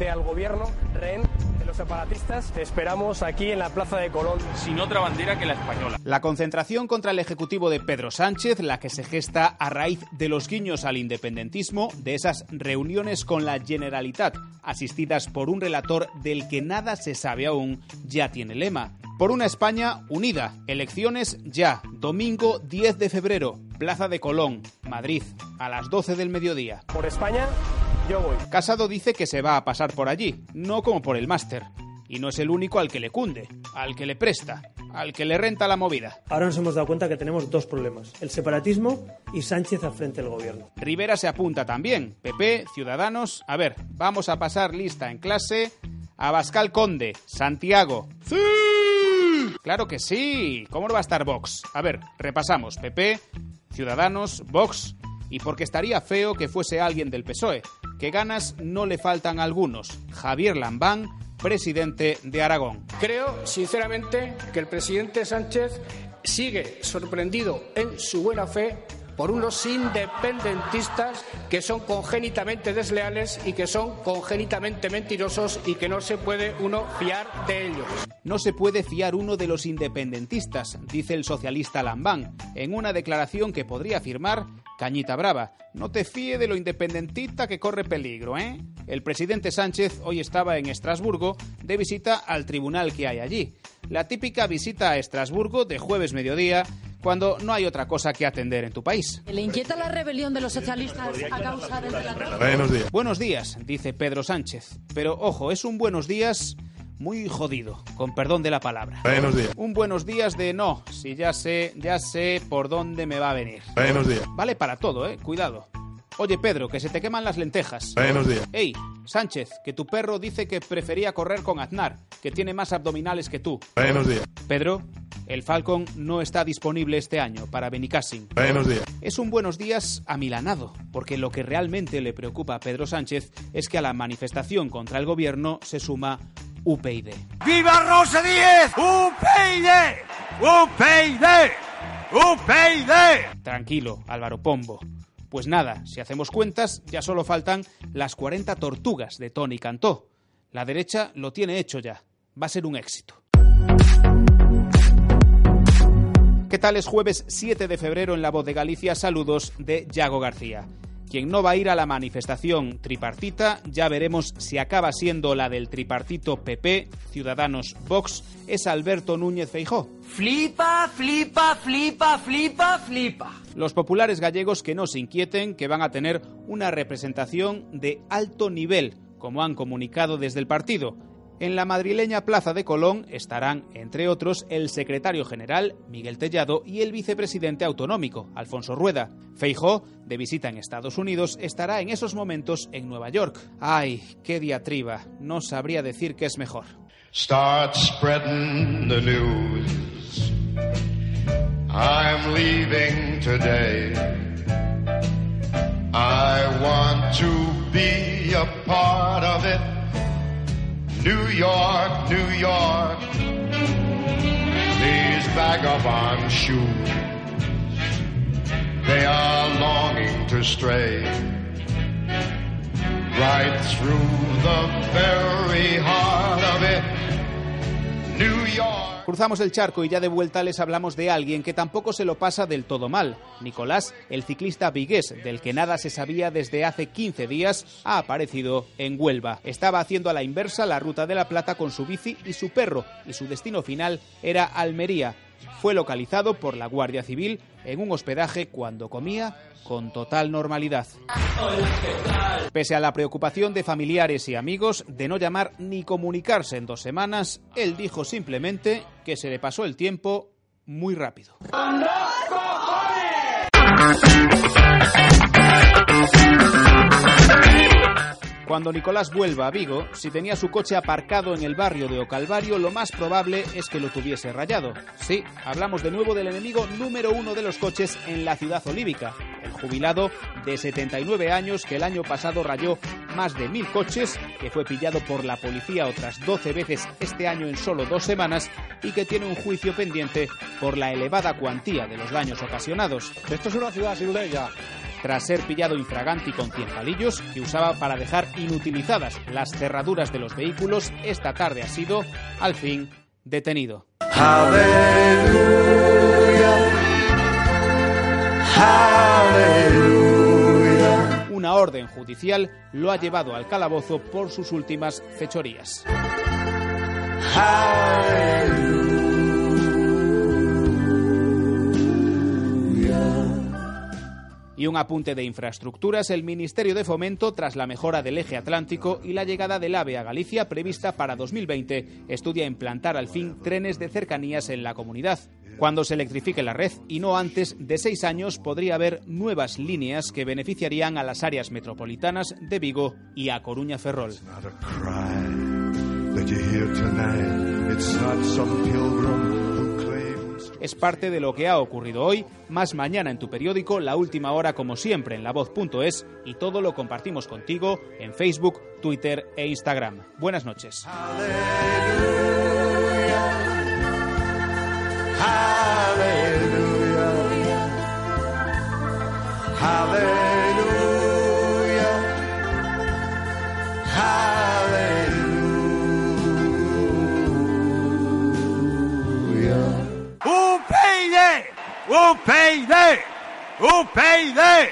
frente al gobierno rehén de los separatistas. Te esperamos aquí en la Plaza de Colón. Sin otra bandera que la española. La concentración contra el Ejecutivo de Pedro Sánchez, la que se gesta a raíz de los guiños al independentismo, de esas reuniones con la Generalitat, asistidas por un relator del que nada se sabe aún, ya tiene lema. Por una España unida. Elecciones ya. Domingo 10 de febrero. Plaza de Colón, Madrid, a las 12 del mediodía. Por España, yo voy. Casado dice que se va a pasar por allí, no como por el máster. Y no es el único al que le cunde, al que le presta, al que le renta la movida. Ahora nos hemos dado cuenta que tenemos dos problemas, el separatismo y Sánchez al frente del gobierno. Rivera se apunta también. PP, Ciudadanos. A ver, vamos a pasar lista en clase. Abascal Conde, Santiago. ¡Sí! Claro que sí. ¿Cómo no va a estar Vox? A ver, repasamos. PP, Ciudadanos, Vox. Y porque estaría feo que fuese alguien del PSOE. Que ganas no le faltan a algunos. Javier Lambán, presidente de Aragón. Creo, sinceramente, que el presidente Sánchez sigue sorprendido en su buena fe por unos independentistas que son congénitamente desleales y que son congénitamente mentirosos y que no se puede uno fiar de ellos. No se puede fiar uno de los independentistas, dice el socialista Lambán, en una declaración que podría firmar Cañita Brava. No te fíe de lo independentista que corre peligro, ¿eh? El presidente Sánchez hoy estaba en Estrasburgo de visita al tribunal que hay allí. La típica visita a Estrasburgo de jueves mediodía cuando no hay otra cosa que atender en tu país. ¿Le inquieta la rebelión de los socialistas a causa del Buenos días. Buenos días, dice Pedro Sánchez. Pero ojo, es un buenos días muy jodido, con perdón de la palabra. Buenos días. Un buenos días de no, si ya sé, ya sé por dónde me va a venir. Buenos días. Vale para todo, eh, cuidado. Oye, Pedro, que se te queman las lentejas. Buenos días. Ey, Sánchez, que tu perro dice que prefería correr con Aznar, que tiene más abdominales que tú. Buenos días. Pedro, el Falcon no está disponible este año para Benicassin. Buenos días. Es un buenos días amilanado, porque lo que realmente le preocupa a Pedro Sánchez es que a la manifestación contra el gobierno se suma UPyD. ¡Viva Rosa Díez! ¡UPyD! ¡UPyD! ¡UPyD! Tranquilo, Álvaro Pombo. Pues nada, si hacemos cuentas, ya solo faltan las 40 tortugas de Tony Cantó. La derecha lo tiene hecho ya. Va a ser un éxito. ¿Qué tal? Es jueves 7 de febrero en La Voz de Galicia. Saludos de Yago García. Quien no va a ir a la manifestación tripartita, ya veremos si acaba siendo la del tripartito PP, Ciudadanos, Vox, es Alberto Núñez Feijó. Flipa, flipa, flipa, flipa, flipa. Los populares gallegos que no se inquieten, que van a tener una representación de alto nivel, como han comunicado desde el partido. En la madrileña Plaza de Colón estarán, entre otros, el secretario general, Miguel Tellado, y el vicepresidente autonómico, Alfonso Rueda. Feijó, de visita en Estados Unidos, estará en esos momentos en Nueva York. ¡Ay, qué diatriba! No sabría decir qué es mejor. Start spreading the news. I'm leaving today. I want to be a part of it. New York, New York. These vagabond shoes. They are longing to stray right through the very heart of it. Cruzamos el charco y ya de vuelta les hablamos de alguien que tampoco se lo pasa del todo mal. Nicolás, el ciclista vigués, del que nada se sabía desde hace 15 días, ha aparecido en Huelva. Estaba haciendo a la inversa la ruta de la Plata con su bici y su perro, y su destino final era Almería. Fue localizado por la Guardia Civil en un hospedaje cuando comía con total normalidad. Pese a la preocupación de familiares y amigos de no llamar ni comunicarse en dos semanas, él dijo simplemente que se le pasó el tiempo muy rápido. Cuando Nicolás vuelva a Vigo, si tenía su coche aparcado en el barrio de Ocalvario, lo más probable es que lo tuviese rayado. Sí, hablamos de nuevo del enemigo número uno de los coches en la ciudad olívica, el jubilado de 79 años que el año pasado rayó más de mil coches, que fue pillado por la policía otras 12 veces este año en solo dos semanas y que tiene un juicio pendiente por la elevada cuantía de los daños ocasionados. Esto es una ciudad sin ley. Tras ser pillado infraganti con 100 palillos que usaba para dejar inutilizadas las cerraduras de los vehículos, esta tarde ha sido, al fin, detenido. Una orden judicial lo ha llevado al calabozo por sus últimas fechorías. Y un apunte de infraestructuras, el Ministerio de Fomento, tras la mejora del eje atlántico y la llegada del AVE a Galicia prevista para 2020, estudia implantar al fin trenes de cercanías en la comunidad. Cuando se electrifique la red y no antes de seis años podría haber nuevas líneas que beneficiarían a las áreas metropolitanas de Vigo y a Coruña Ferrol. Es parte de lo que ha ocurrido hoy, más mañana en tu periódico, la última hora como siempre en lavoz.es y todo lo compartimos contigo en Facebook, Twitter e Instagram. Buenas noches. UPyD! UPyD!